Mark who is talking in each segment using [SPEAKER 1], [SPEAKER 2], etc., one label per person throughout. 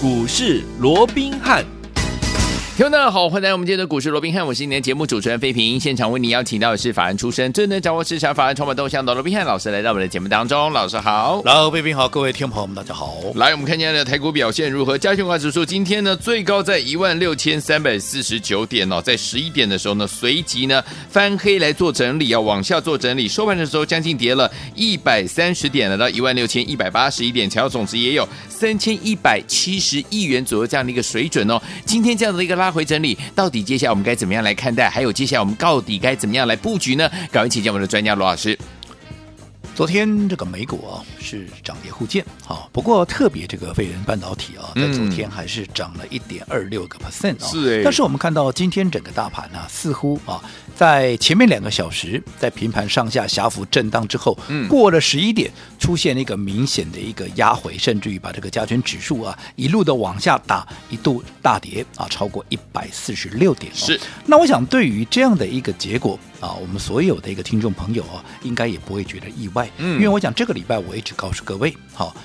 [SPEAKER 1] 股市罗宾汉。
[SPEAKER 2] 听众大家好，欢迎来到我们今天的股市罗宾汉，我是今天节目主持人费平。现场为你邀请到的是法案出身、最能掌握市场法案、充满动向的罗宾汉老师来到我们的节目当中。老师好，
[SPEAKER 3] 老费平好，各位听众朋友们大家好。
[SPEAKER 2] 来，我们看今天的台股表现如何？加权股价指数今天呢最高在一万六千三百四十九点哦，在十一点的时候呢，随即呢翻黑来做整理啊，往下做整理，收盘的时候将近跌了一百三十点，来到一万六千一百八十一点，成交总值也有三千一百七十亿元左右这样的一个水准哦。今天这样的一个拉回整理到。底接下来我们该怎么样来看待？还有接下来我们到底该怎么样来布局呢？赶快请教我们的专家罗老师。
[SPEAKER 3] 昨天这个美股啊是涨跌互见，好，不过特别这个费城半导体啊，在昨天还是涨了一点二六个 percent 啊。
[SPEAKER 2] 是，
[SPEAKER 3] 但是我们看到今天整个大盘呢，似乎啊，在前面两个小时在平盘上下狭幅震荡之后，嗯，过了十一点，出现了一个明显的一个压回，甚至于把这个加权指数啊一路的往下打，一度大跌啊，超过一百四十六点。
[SPEAKER 2] 是，
[SPEAKER 3] 那我想对于这样的一个结果。啊，我们所有的一个听众朋友啊，应该也不会觉得意外，嗯，因为我讲这个礼拜我一直告诉各位，好。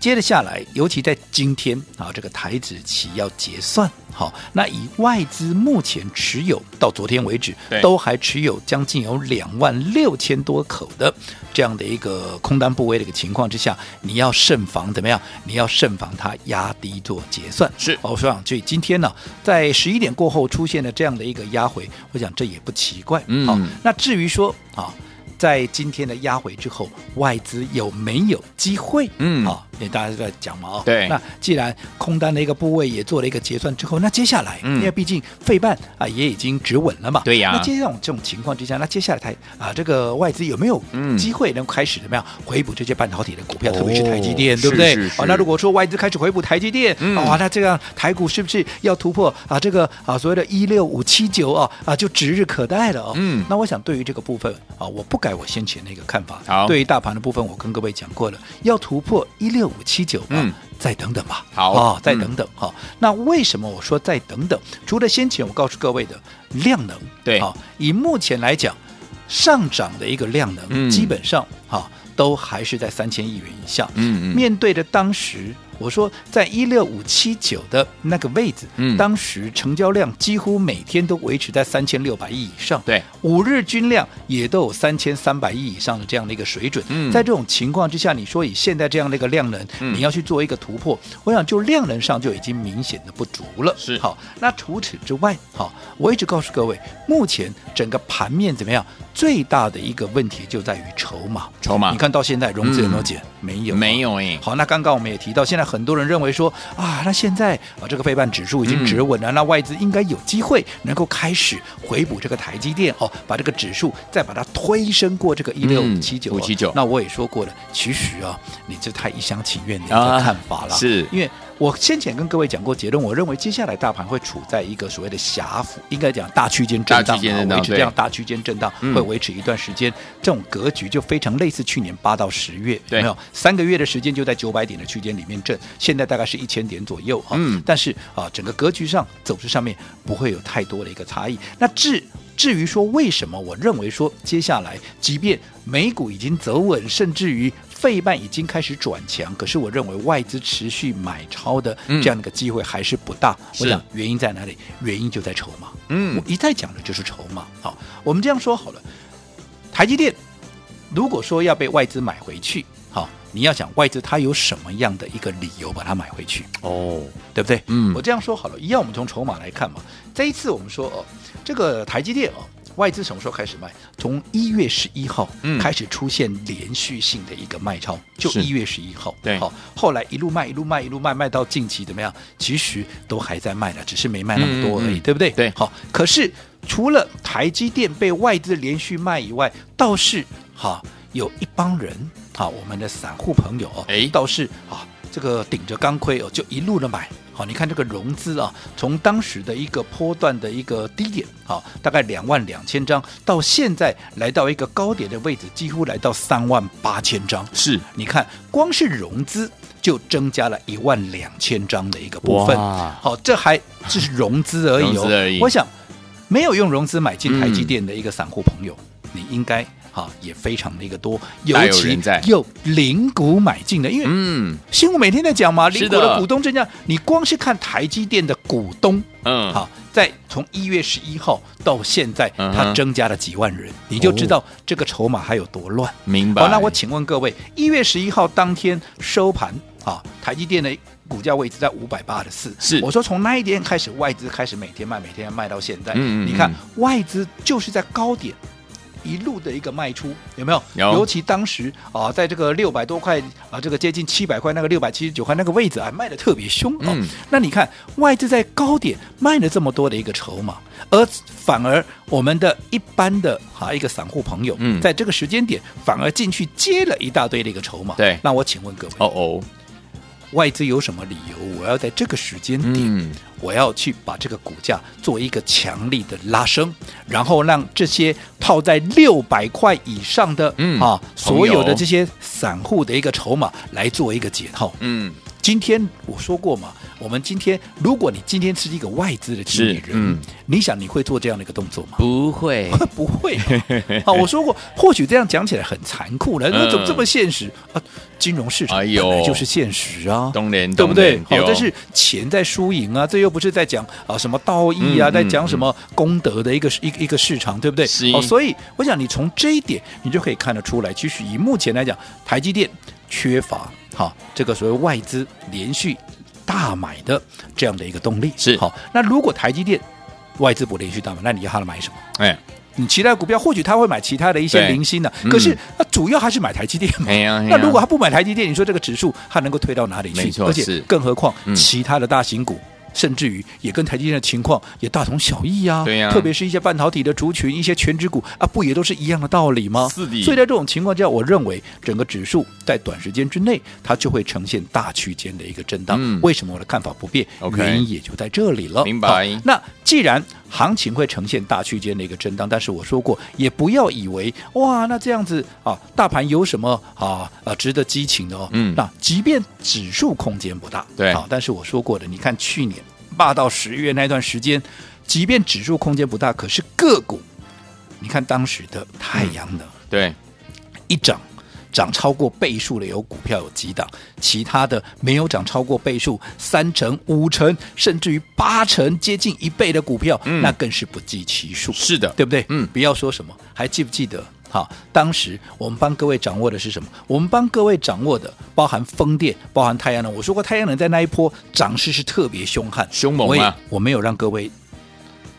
[SPEAKER 3] 接着下来，尤其在今天啊，这个台子期要结算，好，那以外资目前持有到昨天为止，都还持有将近有两万六千多口的这样的一个空单部位的一个情况之下，你要慎防怎么样？你要慎防它压低做结算。
[SPEAKER 2] 是，
[SPEAKER 3] 我说啊，所以今天呢，在十一点过后出现了这样的一个压回，我想这也不奇怪。嗯，好，那至于说啊。在今天的压回之后，外资有没有机会？嗯，好、大家都在讲嘛，哦，
[SPEAKER 2] 对。
[SPEAKER 3] 那既然空单的一个部位也做了一个结算之后，那接下来，嗯、因为毕竟费半啊也已经止稳了嘛，
[SPEAKER 2] 对呀。
[SPEAKER 3] 那接下来这种情况之下，那接下来台啊这个外资有没有机会能开始怎么样回补这些半导体的股票，嗯、特别是台积电，哦、对不对？好、哦，那如果说外资开始回补台积电，嗯、啊，那这样台股是不是要突破啊这个啊所谓的一六五七九啊啊就指日可待了哦？嗯，那我想对于这个部分啊，我不改我先前的一个。看法好，对于大盘的部分，我跟各位讲过了，要突破一六五七九，嗯，再等等吧。
[SPEAKER 2] 好
[SPEAKER 3] 啊、哦，再等等哈、嗯哦。那为什么我说再等等？除了先前我告诉各位的量能，
[SPEAKER 2] 对
[SPEAKER 3] 啊、哦，以目前来讲，上涨的一个量能，嗯、基本上哈、哦、都还是在三千亿元以下。嗯嗯，面对着当时。我说，在一六五七九的那个位置，嗯，当时成交量几乎每天都维持在三千六百亿以上，
[SPEAKER 2] 对，
[SPEAKER 3] 五日均量也都有三千三百亿以上的这样的一个水准。嗯，在这种情况之下，你说以现在这样的一个量能，嗯，你要去做一个突破，我想就量能上就已经明显的不足了。
[SPEAKER 2] 是，
[SPEAKER 3] 好，那除此之外，好，我一直告诉各位，目前整个盘面怎么样？最大的一个问题就在于筹码，
[SPEAKER 2] 筹码，
[SPEAKER 3] 你看到现在融资有没有减？嗯、没有，
[SPEAKER 2] 没有哎。
[SPEAKER 3] 好，那刚刚我们也提到，现在很多人认为说啊，那现在啊这个费半指数已经止稳了，嗯、那外资应该有机会能够开始回补这个台积电哦，把这个指数再把它推升过这个一六五七九五七九。那我也说过了，其实啊，你这太一厢情愿的一个看法了，啊、
[SPEAKER 2] 是
[SPEAKER 3] 因为。我先前跟各位讲过结论，我认为接下来大盘会处在一个所谓的狭幅，应该讲大区间震荡，维持这样大区间震荡会维持一段时间，这种格局就非常类似去年八到十月，有没有三个月的时间就在九百点的区间里面震，现在大概是一千点左右啊，但是啊整个格局上走势上面不会有太多的一个差异。那至至于说为什么我认为说接下来即便美股已经走稳，甚至于。费半已经开始转强，可是我认为外资持续买超的这样的一个机会还是不大。嗯、我想原因在哪里？原因就在筹码。嗯，我一再讲的就是筹码。好，我们这样说好了，台积电如果说要被外资买回去，好，你要想外资它有什么样的一个理由把它买回去？哦，对不对？嗯，我这样说好了，一样我们从筹码来看嘛。这一次我们说哦，这个台积电哦。外资什么时候开始卖？从一月十一号开始出现连续性的一个卖超，嗯、就一月十一号。对，好，后来一路卖，一路卖，一路卖，卖到近期怎么样？其实都还在卖的，只是没卖那么多而已，嗯、对不对？
[SPEAKER 2] 对，
[SPEAKER 3] 好。可是除了台积电被外资连续卖以外，倒是哈有一帮人，哈我们的散户朋友哦，哎，倒是啊这个顶着钢盔哦，就一路的买。好，你看这个融资啊，从当时的一个波段的一个低点，好，大概两万两千张，到现在来到一个高点的位置，几乎来到三万八千张。
[SPEAKER 2] 是，
[SPEAKER 3] 你看，光是融资就增加了一万两千张的一个部分。好，这还只是融资而已哦。而已我想，没有用融资买进台积电的一个散户朋友，嗯、你应该哈、啊、也非常的一个多，尤其又零股买进的，因为嗯，新闻每天在讲嘛，零股的股东增加，你光是看台积电的股东，嗯，好、啊，在从一月十一号到现在，它增加了几万人，嗯、你就知道这个筹码还有多乱。
[SPEAKER 2] 明白？
[SPEAKER 3] 好，那我请问各位，一月十一号当天收盘啊，台积电的。股价位置在五百八十四，是我说从那一天开始，外资开始每天卖，每天卖到现在。嗯，嗯，你看外资就是在高点一路的一个卖出，有没有？有。尤其当时啊，在这个六百多块啊，这个接近七百块那个六百七十九块那个位置啊，卖的特别凶啊。嗯。那你看外资在高点卖了这么多的一个筹码，而反而我们的一般的哈一个散户朋友，嗯，在这个时间点反而进去接了一大堆的一个筹码。对。那我请问各位，哦哦。外资有什么理由？我要在这个时间点，嗯、我要去把这个股价做一个强力的拉升，然后让这些套在六百块以上的、嗯、啊所有的这些散户的一个筹码来做一个解套。嗯。今天我说过嘛，我们今天如果你今天是一个外资的经理人，嗯、你想你会做这样的一个动作吗？
[SPEAKER 2] 不会，
[SPEAKER 3] 不会。啊，我说过，或许这样讲起来很残酷了，那怎么这么现实啊？金融市场本来就是现实啊，
[SPEAKER 2] 哎、
[SPEAKER 3] 对不对？好，这是钱在输赢啊，这又不是在讲啊什么道义啊，嗯、在讲什么功德的一个一一个市场，对不对？好，所以我想你从这一点，你就可以看得出来，其实以目前来讲，台积电缺乏。好，这个所谓外资连续大买的这样的一个动力是好。那如果台积电外资不连续大买，那你要他买什么？哎，你其他股票或许他会买其他的一些零星的，可是他主要还是买台积电嘛。那如果他不买台积电，你说这个指数它能够推到哪里去？没错，而且更何况其他的大型股。甚至于也跟台积电的情况也大同小异呀、啊，对呀、啊，特别是一些半导体的族群，一些全职股啊，不也都是一样的道理吗？是的。所以在这种情况下，我认为整个指数在短时间之内，它就会呈现大区间的一个震荡。嗯、为什么我的看法不变？Okay, 原因也就在这里了。明白。那既然行情会呈现大区间的一个震荡，但是我说过，也不要以为哇，那这样子啊，大盘有什么啊啊值得激情的哦？嗯，那即便指数空间不大，对啊，但是我说过的，你看去年八到十月那段时间，即便指数空间不大，可是个股，你看当时的太阳能，嗯、对，一涨。涨超过倍数的有股票有几档，其他的没有涨超过倍数，三成、五成，甚至于八成，接近一倍的股票，嗯、那更是不计其数。是的，对不对？嗯，不要说什么，还记不记得？好，当时我们帮各位掌握的是什么？我们帮各位掌握的包含风电，包含太阳能。我说过，太阳能在那一波涨势是特别凶悍、凶猛啊！我没有让各位。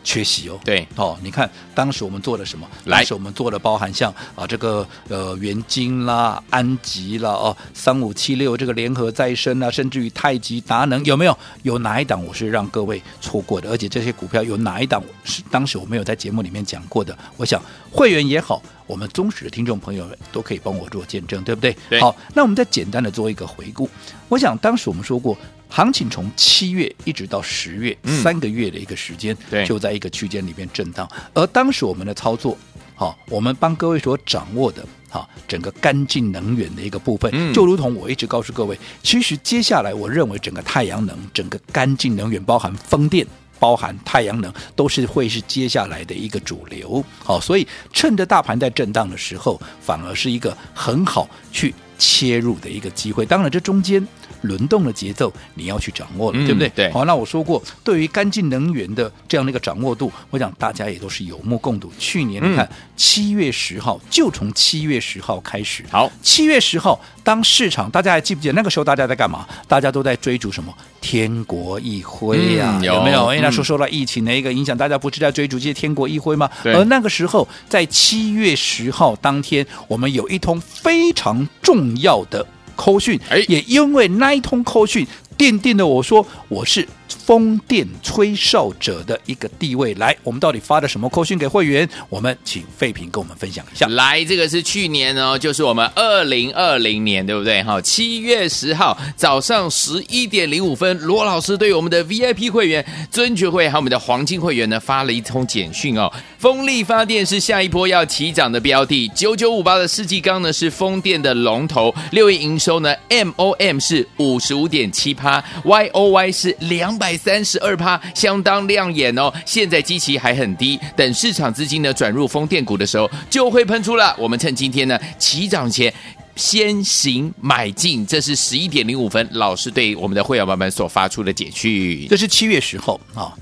[SPEAKER 3] 缺席哦，对哦，你看当时我们做了什么？来当时我们做了包含像啊这个呃元晶啦、安吉啦哦，三五七六这个联合再生啊，甚至于太极达能有没有？有哪一档我是让各位错过的？而且这些股票有哪一档是当时我没有在节目里面讲过的？我想会员也好，我们忠实的听众朋友们都可以帮我做见证，对不对？对好，那我们再简单的做一个回顾。我想当时我们说过。行情从七月一直到十月，嗯、三个月的一个时间，对就在一个区间里面震荡。而当时我们的操作，好，我们帮各位所掌握的，好，整个干净能源的一个部分，嗯、就如同我一直告诉各位，其实接下来我认为整个太阳能、整个干净能源，包含风电、包含太阳能，都是会是接下来的一个主流。好，所以趁着大盘在震荡的时候，反而是一个很好去切入的一个机会。当然，这中间。轮动的节奏你要去掌握了，嗯、对不对？对。好，那我说过，对于干净能源的这样的一个掌握度，我想大家也都是有目共睹。去年你看七月十号，就从七月十号开始。好，七月十号，当市场大家还记不记得那个时候大家在干嘛？大家都在追逐什么？天国一辉呀、啊，嗯、有，没有？因为那时候受到疫情的一个影响，大家不是在追逐这些天国一辉吗？而那个时候，在七月十号当天，我们有一通非常重要的。扣讯，也因为那一通扣讯，奠定了我说我是。风电吹哨者的一个地位，来，我们到底发了什么扣讯给会员？我们请废品跟我们分享一下。
[SPEAKER 2] 来，这个是去年哦，就是我们二零二零年，对不对？哈，七月十号早上十一点零五分，罗老师对我们的 VIP 会员、尊爵会还有我们的黄金会员呢发了一通简讯哦。风力发电是下一波要起涨的标的，九九五八的世纪钢呢是风电的龙头，六月营收呢 MOM 是五十五点七趴，Y O Y 是两百三十二趴，相当亮眼哦。现在基期还很低，等市场资金呢转入风电股的时候，就会喷出了。我们趁今天呢起涨前。先行买进，这是十一点零五分，老师对我们的会员朋友们所发出的简讯。
[SPEAKER 3] 这是七月十号啊，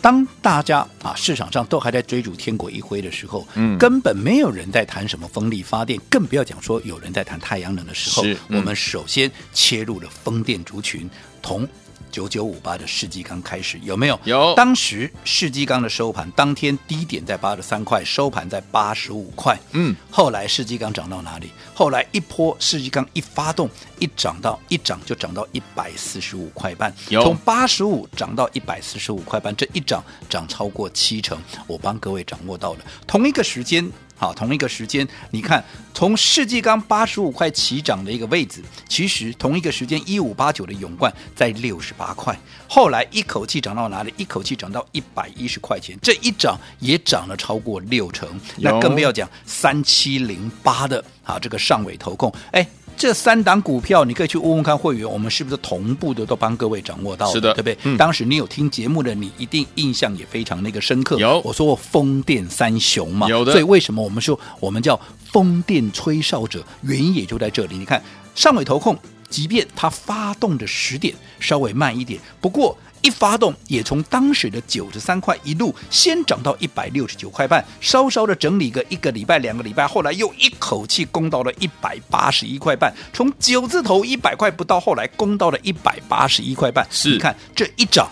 [SPEAKER 3] 当大家啊市场上都还在追逐天国一挥的时候，嗯，根本没有人在谈什么风力发电，更不要讲说有人在谈太阳能的时候，我们首先切入了风电族群，同。九九五八的世纪钢开始有没有？
[SPEAKER 2] 有。
[SPEAKER 3] 当时世纪钢的收盘当天低点在八十三块，收盘在八十五块。嗯，后来世纪钢涨到哪里？后来一波世纪钢一发动，一涨到一涨就涨到一百四十五块半。有。从八十五涨到一百四十五块半，这一涨涨超过七成。我帮各位掌握到了。同一个时间。好，同一个时间，你看从世纪刚八十五块起涨的一个位置，其实同一个时间一五八九的永冠在六十八块，后来一口气涨到哪里？一口气涨到一百一十块钱，这一涨也涨了超过六成。那更不要讲三七零八的啊，这个上尾投控，哎。这三档股票，你可以去问问看会员，我们是不是同步的都帮各位掌握到了？
[SPEAKER 2] 是的，
[SPEAKER 3] 对不对？
[SPEAKER 2] 嗯、
[SPEAKER 3] 当时你有听节目的，你一定印象也非常那个深刻。
[SPEAKER 2] 有，
[SPEAKER 3] 我说过风电三雄嘛，
[SPEAKER 2] 有的。
[SPEAKER 3] 所以为什么我们说我们叫风电吹哨者？原因也就在这里。你看上尾投控，即便它发动的时点稍微慢一点，不过。一发动，也从当时的九十三块一路先涨到一百六十九块半，稍稍的整理个一个礼拜、两个礼拜，后来又一口气攻到了一百八十一块半，从九字头一百块不到，后来攻到了一百八十一块半。
[SPEAKER 2] 是，
[SPEAKER 3] 你看这一涨，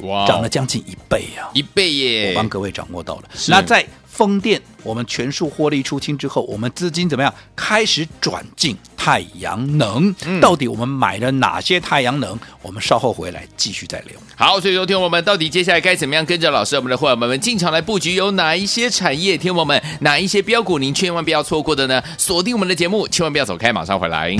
[SPEAKER 3] 哇，涨了将近一倍啊，
[SPEAKER 2] 一倍耶！
[SPEAKER 3] 我帮各位掌握到了。那在风电，我们全数获利出清之后，我们资金怎么样？开始转进太阳能。嗯、到底我们买了哪些太阳能？我们稍后回来继续再聊。
[SPEAKER 2] 好，所以说听我们到底接下来该怎么样跟着老师，我们的伙伴们进场来布局？有哪一些产业？听我们哪一些标股？您千万不要错过的呢？锁定我们的节目，千万不要走开，马上回来。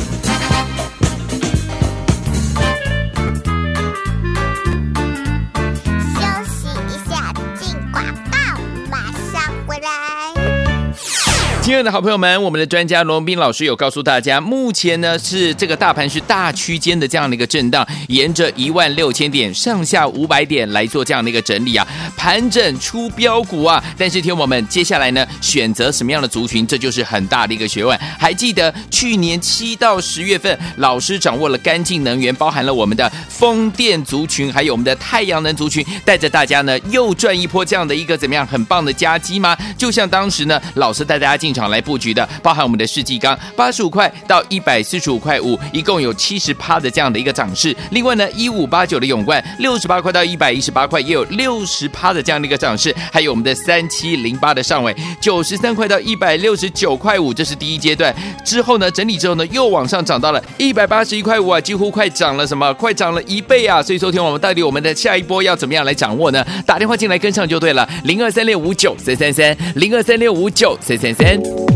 [SPEAKER 2] 亲爱的好朋友们，我们的专家罗文斌老师有告诉大家，目前呢是这个大盘是大区间的这样的一个震荡，沿着一万六千点上下五百点来做这样的一个整理啊，盘整出标股啊。但是听我们接下来呢选择什么样的族群，这就是很大的一个学问。还记得去年七到十月份，老师掌握了干净能源，包含了我们的风电族群，还有我们的太阳能族群，带着大家呢又赚一波这样的一个怎么样很棒的佳绩吗？就像当时呢，老师带大家进场。场来布局的，包含我们的世纪钢八十五块到一百四十五块五，一共有七十趴的这样的一个涨势。另外呢，一五八九的永冠六十八块到一百一十八块，也有六十趴的这样的一个涨势。还有我们的三七零八的上尾九十三块到一百六十九块五，这是第一阶段。之后呢，整理之后呢，又往上涨到了一百八十一块五啊，几乎快涨了什么？快涨了一倍啊！所以说听我们到底我们的下一波要怎么样来掌握呢？打电话进来跟上就对了，零二三六五九三三三，零二三六五九三三三。回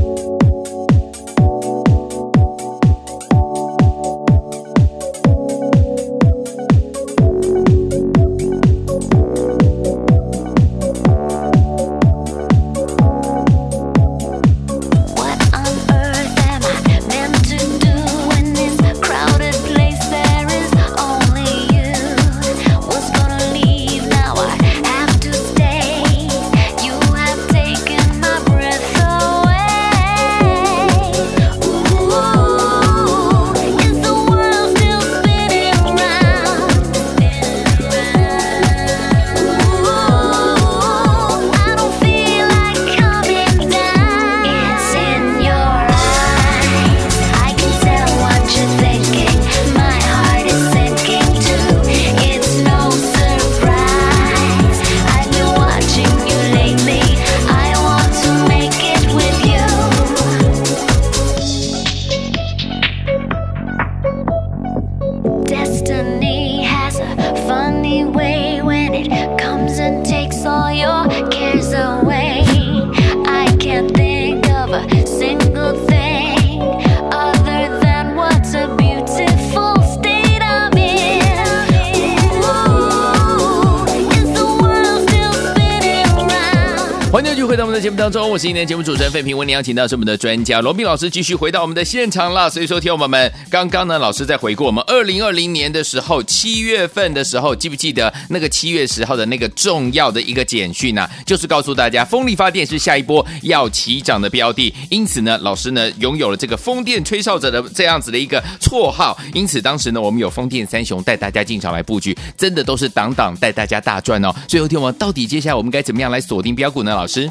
[SPEAKER 2] 节目当中，我是今天的节目主持人费平，为您邀请到是我们的专家罗宾老师，继续回到我们的现场了。所以说，听友们，刚刚呢，老师在回顾我们二零二零年的时候，七月份的时候，记不记得那个七月十号的那个重要的一个简讯呢、啊？就是告诉大家，风力发电是下一波要起涨的标的。因此呢，老师呢拥有了这个风电吹哨者的这样子的一个绰号。因此，当时呢，我们有风电三雄带大家进场来布局，真的都是挡挡带大家大赚哦。所以，听我们到底接下来我们该怎么样来锁定标股呢？老师？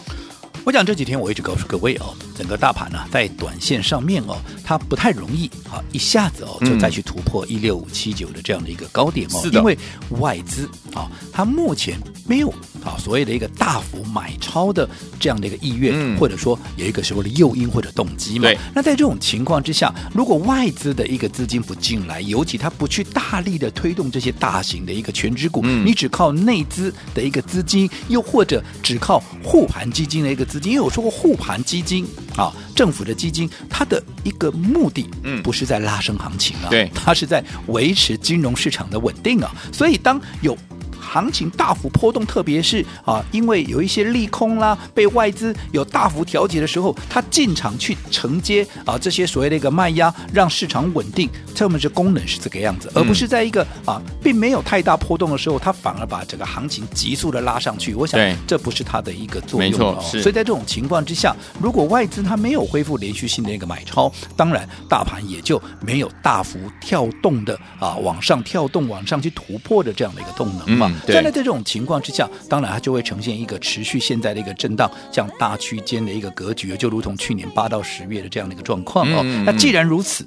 [SPEAKER 3] 我讲这几天我一直告诉各位哦，整个大盘呢、啊、在短线上面哦，它不太容易啊一下子哦就再去突破一六五七九的这样的一个高点哦，因为外资啊它目前没有啊所谓的一个大幅买超的这样的一个意愿，嗯、或者说有一个所谓的诱因或者动机嘛。
[SPEAKER 2] 对。
[SPEAKER 3] 那在这种情况之下，如果外资的一个资金不进来，尤其它不去大力的推动这些大型的一个全值股，嗯、你只靠内资的一个资金，又或者只靠护盘基金的一个。资金，因为我说过护盘基金啊，政府的基金，它的一个目的，嗯，不是在拉升行情啊，
[SPEAKER 2] 对，
[SPEAKER 3] 它是在维持金融市场的稳定啊，所以当有。行情大幅波动，特别是啊，因为有一些利空啦，被外资有大幅调节的时候，他进场去承接啊这些所谓的一个卖压，让市场稳定。这么这功能是这个样子，而不是在一个啊并没有太大波动的时候，它反而把整个行情急速的拉上去。我想这不是它的一个作用。没错，所以在这种情况之下，如果外资它没有恢复连续性的一个买超，当然大盘也就没有大幅跳动的啊往上跳动、往上去突破的这样的一个动能嘛。在在这种情况之下，当然它就会呈现一个持续现在的一个震荡，这样大区间的一个格局，就如同去年八到十月的这样的一个状况哦。嗯嗯、那既然如此，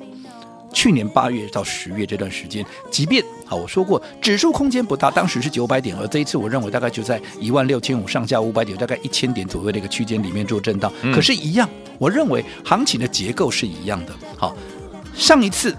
[SPEAKER 3] 去年八月到十月这段时间，即便好我说过指数空间不大，当时是九百点，而这一次我认为大概就在一万六千五上下五百点，大概一千点左右的一个区间里面做震荡。嗯、可是，一样，我认为行情的结构是一样的。好，上一次。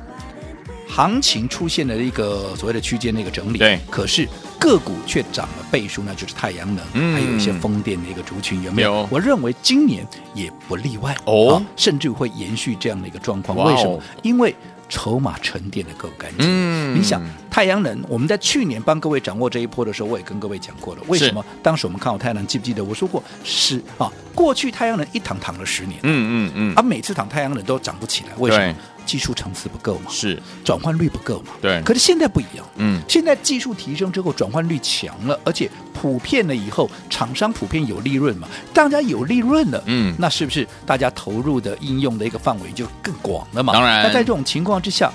[SPEAKER 3] 行情出现了一个所谓的区间的一个整理，
[SPEAKER 2] 对，
[SPEAKER 3] 可是个股却涨了倍数，那就是太阳能，嗯、还有一些风电的一个族群，有没有？有。我认为今年也不例外哦，甚至会延续这样的一个状况。为什么？因为筹码沉淀的够干净。嗯，你想太阳能，我们在去年帮各位掌握这一波的时候，我也跟各位讲过了。为什么？当时我们看好太阳能，记不记得我说过是啊？过去太阳能一躺躺了十年，嗯嗯嗯，啊，每次躺太阳能都涨不起来，为什么？技术层次不够嘛，是转换率不够嘛？对。可是现在不一样，嗯，现在技术提升之后，转换率强了，而且普遍了以后，厂商普遍有利润嘛，大家有利润了，嗯，那是不是大家投入的应用的一个范围就更广了嘛？当然。那在这种情况之下，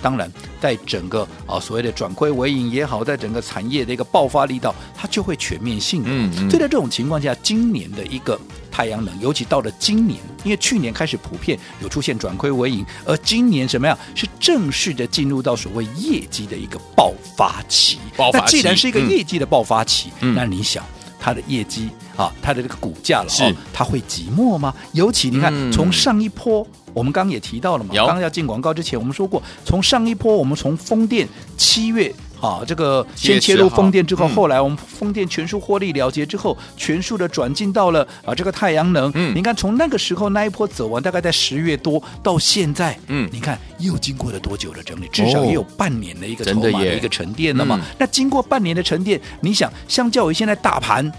[SPEAKER 3] 当然在整个啊所谓的转亏为盈也好，在整个产业的一个爆发力道，它就会全面性的。嗯嗯。所以在这种情况下，今年的一个。太阳能，尤其到了今年，因为去年开始普遍有出现转亏为盈，而今年什么样是正式的进入到所谓业绩的一个爆发期？爆发期。那既然是一个业绩的爆发期，嗯、那你想它的业绩啊，它的这个股价了，是、哦、它会寂寞吗？尤其你看，嗯、从上一波，我们刚刚也提到了嘛，刚刚要进广告之前，我们说过，从上一波，我们从风电七月。啊，这个先切入风电之后，嗯、后来我们风电全数获利了结之后，全数的转进到了啊这个太阳能。嗯，你看从那个时候那一波走完，大概在十月多到现在，嗯，你看又经过了多久的整理？至少也有半年的一个筹码的一个沉淀了嘛。那经过半年的沉淀，你想，相较于现在大盘，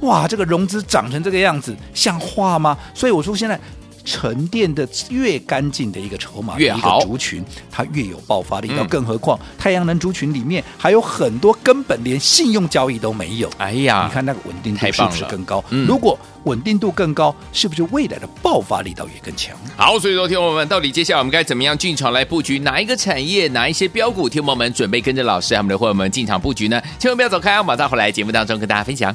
[SPEAKER 3] 哇，这个融资涨成这个样子，像话吗？所以我说现在。沉淀的越干净的一个筹码，越一个族群，它越有爆发力。要更何况太阳能族群里面还有很多根本连信用交易都没有。哎呀，你看那个稳定度是不是更高？如果稳定度更高，是不是未来的爆发力倒也更强？
[SPEAKER 2] 好，所以说，听我们到底接下来我们该怎么样进场来布局哪一个产业，哪一些标股？听我们准备跟着老师，我们的伙伴们进场布局呢？千万不要走开，马上回来节目当中跟大家分享。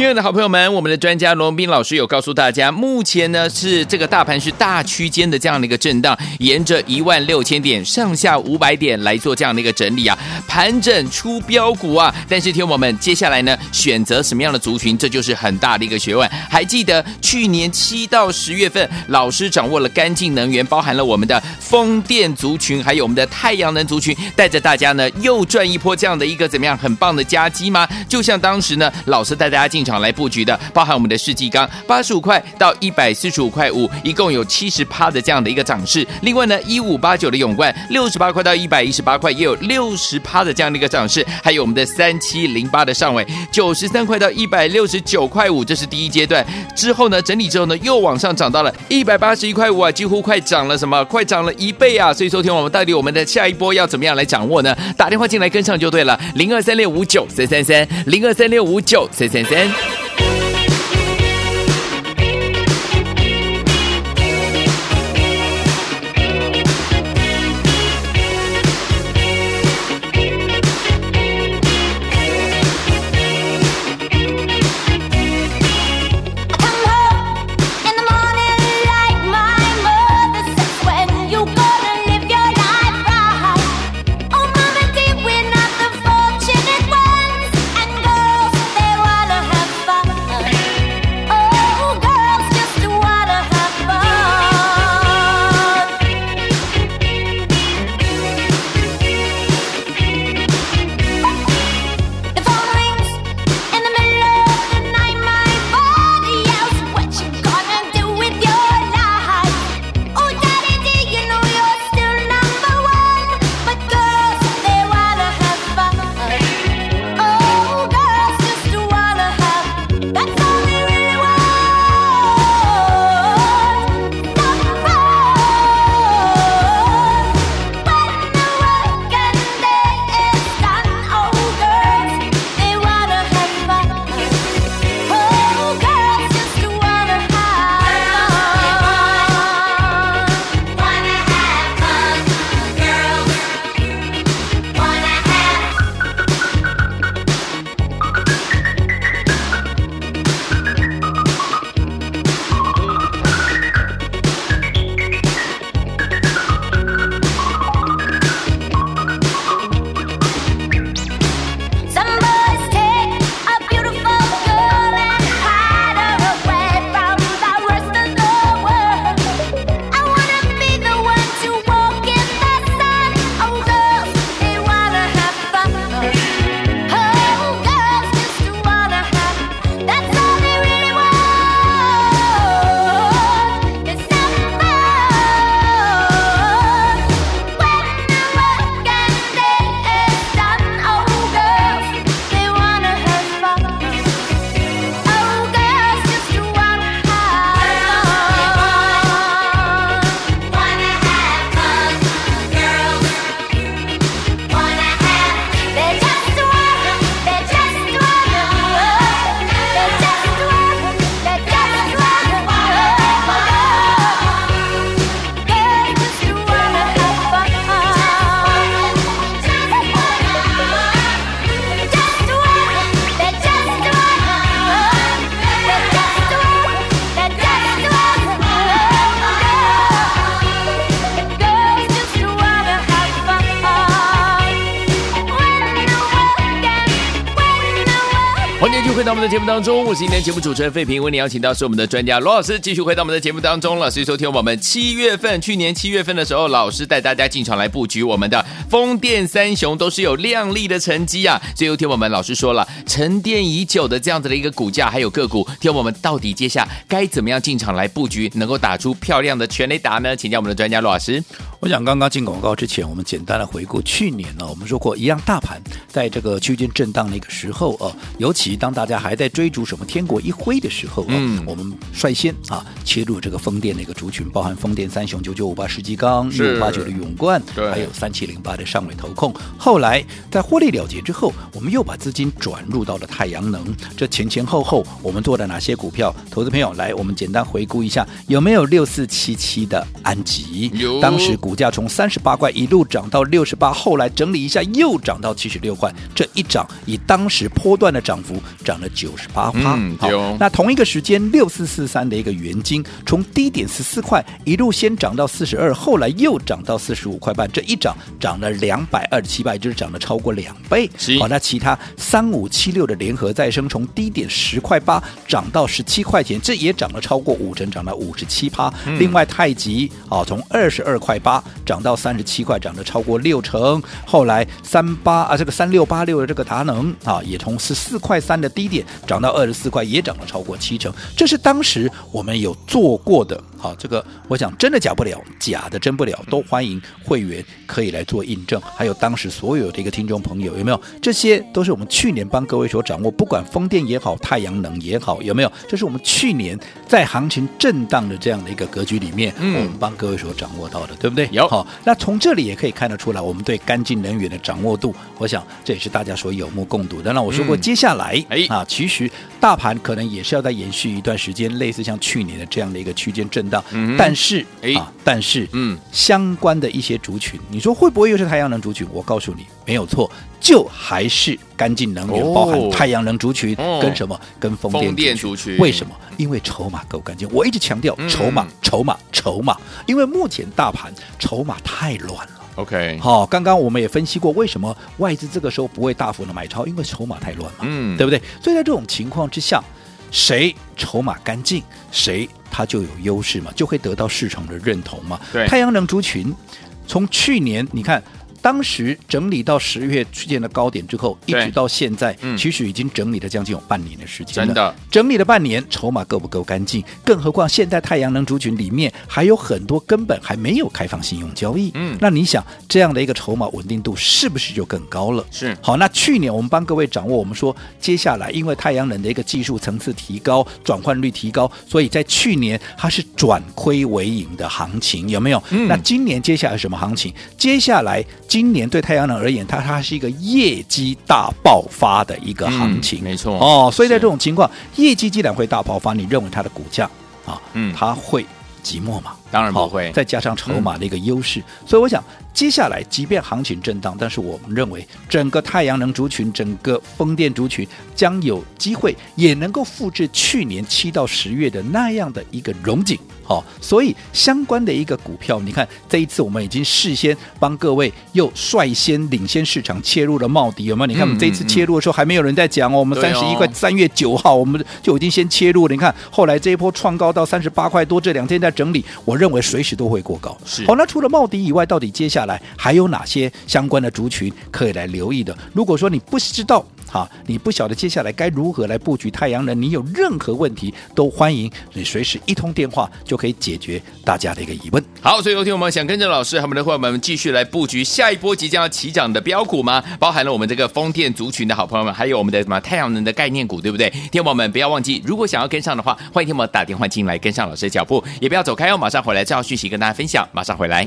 [SPEAKER 2] 亲爱的好朋友们，我们的专家罗文斌老师有告诉大家，目前呢是这个大盘是大区间的这样的一个震荡，沿着一万六千点上下五百点来做这样的一个整理啊，盘整出标股啊。但是听我们接下来呢，选择什么样的族群，这就是很大的一个学问。还记得去年七到十月份，老师掌握了干净能源，包含了我们的风电族群，还有我们的太阳能族群，带着大家呢又赚一波这样的一个怎么样很棒的佳绩吗？就像当时呢，老师带大家进。
[SPEAKER 4] 进场来布局的，包含我们的世纪钢八十五块到一百四十五块五，一共有七十趴的这样的一个涨势。另外呢，一五八九的永冠六十八块到一百一十八块，也有六十趴的这样的一个涨势。还有我们的三七零八的上尾九十三块到一百六十九块五，这是第一阶段。之后呢，整理之后呢，又往上涨到了一百八十一块五啊，几乎快涨了什么？快涨了一倍啊！所以说听我们到底我们的下一波要怎么样来掌握呢？打电话进来跟上就对了，零二三六五九三三三，零二三六五九三三三。们的节目当中，我是今天节目主持人费平，为你邀请到是我们的专家罗老师，继续回到我们的节目当中了。所以说，听我们七月份，去年七月份的时候，老师带大家进场来布局我们的风电三雄，都是有亮丽的成绩啊。所以，听我们老师说了，沉淀已久的这样子的一个股价，还有个股，听我们到底接下该怎么样进场来布局，能够打出漂亮的全雷达呢？请教我们的专家罗老师。
[SPEAKER 3] 我想刚刚进广告之前，我们简单的回顾去年呢，我们说过一样，大盘在这个区间震荡的一个时候啊，尤其当大家还在追逐什么天国一辉的时候，嗯，我们率先啊切入这个风电的一个族群，包含风电三雄九九五八世纪钢、一五八九的永冠，还有三七零八的上尾投控。后来在获利了结之后，我们又把资金转入到了太阳能。这前前后后我们做了哪些股票？投资朋友来，我们简单回顾一下，有没有六四七七的安吉？有，当时股价从三十八块一路涨到六十八，后来整理一下又涨到七十六块，这一涨以当时波段的涨幅涨了九十八趴。嗯，好，那同一个时间，六四四三的一个原金，从低点十四块一路先涨到四十二，后来又涨到四十五块半，这一涨涨了了两百二十七块，就是涨了超过两倍。
[SPEAKER 2] 是
[SPEAKER 3] 好，那其他三五七六的联合再生从低点十块八涨到十七块钱，这也涨了超过五成，涨了五十七趴。嗯、另外太极啊，从二十二块八涨到三十七块，涨了超过六成。后来三八啊，这个三六八六的这个达能啊，也从十四块三的低点涨到二十四块，也涨了超过七成。这是当时我们有做过的。好，这个我想真的假不了，假的真不了，都欢迎会员可以来做印证。还有当时所有的一个听众朋友，有没有？这些都是我们去年帮各位所掌握，不管风电也好，太阳能也好，有没有？这是我们去年在行情震荡的这样的一个格局里面，嗯，我们帮各位所掌握到的，对不对？
[SPEAKER 2] 有。
[SPEAKER 3] 好，那从这里也可以看得出来，我们对干净能源的掌握度，我想这也是大家所有目共睹的。那我说过，接下来，哎啊，其实大盘可能也是要再延续一段时间，类似像去年的这样的一个区间震荡。嗯，但是哎啊，但是嗯，相关的一些族群，你说会不会又是太阳能族群？我告诉你，没有错，就还是干净能源，包含太阳能族群跟什么？跟风电族群。为什么？因为筹码够干净。我一直强调筹码，筹码，筹码。因为目前大盘筹码太乱了。
[SPEAKER 2] OK，
[SPEAKER 3] 好，刚刚我们也分析过，为什么外资这个时候不会大幅的买超？因为筹码太乱嘛，嗯，对不对？所以在这种情况之下，谁筹码干净，谁他就有优势嘛，就会得到市场的认同嘛。
[SPEAKER 2] 对，
[SPEAKER 3] 太阳能族群，从去年你看。当时整理到十月区间的高点之后，一直到现在，嗯、其实已经整理了将近有半年的时间了。
[SPEAKER 2] 真的，
[SPEAKER 3] 整理了半年，筹码够不够干净？更何况现在太阳能族群里面还有很多根本还没有开放信用交易。嗯，那你想这样的一个筹码稳定度是不是就更高了？
[SPEAKER 2] 是。
[SPEAKER 3] 好，那去年我们帮各位掌握，我们说接下来因为太阳能的一个技术层次提高，转换率提高，所以在去年它是转亏为盈的行情，有没有？嗯。那今年接下来什么行情？接下来。今年对太阳能而言，它它是一个业绩大爆发的一个行情，
[SPEAKER 2] 嗯、没错
[SPEAKER 3] 哦。所以在这种情况，业绩既然会大爆发，你认为它的股价啊，嗯，它会寂寞吗？
[SPEAKER 2] 当然不会。
[SPEAKER 3] 再加上筹码的一个优势，嗯、所以我想。接下来，即便行情震荡，但是我们认为整个太阳能族群、整个风电族群将有机会，也能够复制去年七到十月的那样的一个融景。好，所以相关的一个股票，你看这一次我们已经事先帮各位又率先领先市场切入了茂迪，有没有？你看我们这一次切入的时候，还没有人在讲哦，我们三十一块，三月九号我们就已经先切入了。你看后来这一波创高到三十八块多，这两天在整理，我认为随时都会过高。
[SPEAKER 2] 是。
[SPEAKER 3] 好，那除了茂迪以外，到底接下来？来，还有哪些相关的族群可以来留意的？如果说你不知道，好，你不晓得接下来该如何来布局太阳能，你有任何问题都欢迎你随时一通电话就可以解决大家的一个疑问。
[SPEAKER 2] 好，所以有听我们想跟着老师和我们的伙伴们继续来布局下一波即将要起涨的标股吗？包含了我们这个风电族群的好朋友们，还有我们的什么太阳能的概念股，对不对？听友们不要忘记，如果想要跟上的话，欢迎听我打电话进来跟上老师的脚步，也不要走开哦，马上回来这条讯息跟大家分享，马上回来。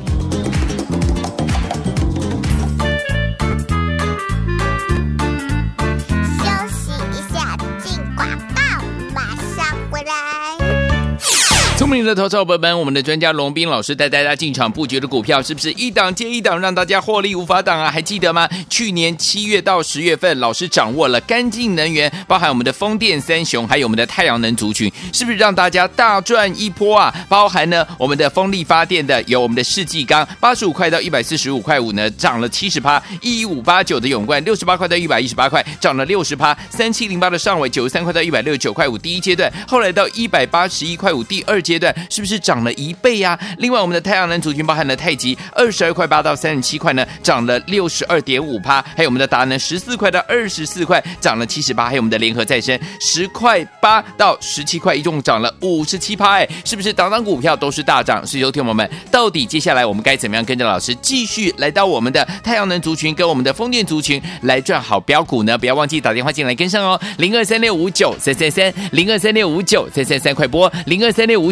[SPEAKER 2] 聪明的投资伙伴们，我们的专家龙斌老师带大家进场布局的股票，是不是一档接一档，让大家获利无法挡啊？还记得吗？去年七月到十月份，老师掌握了干净能源，包含我们的风电三雄，还有我们的太阳能族群，是不是让大家大赚一波啊？包含呢我们的风力发电的，有我们的世纪钢，八十五块到一百四十五块五呢，涨了七十趴；一五八九的永冠，六十八块到一百一十八块，涨了六十趴；三七零八的上纬，九十三块到一百六十九块五，第一阶段，后来到一百八十一块五，第二阶。段是不是涨了一倍呀、另外，我们的太阳能族群包含了太极二十二块八到三十七块呢，涨了六十二点五趴；还有我们的达能十四块到二十四块，涨了七十八；还有我们的联合再生十块八到十七块，一共涨了五十七趴。哎，是不是档档股票都是大涨？所以，有听友们，到底接下来我们该怎么样跟着老师继续来到我们的太阳能族群跟我们的风电族群来赚好标股呢？不要忘记打电话进来跟上哦，零二三六五九三三三，零二三六五九三三三，快拨零二三六五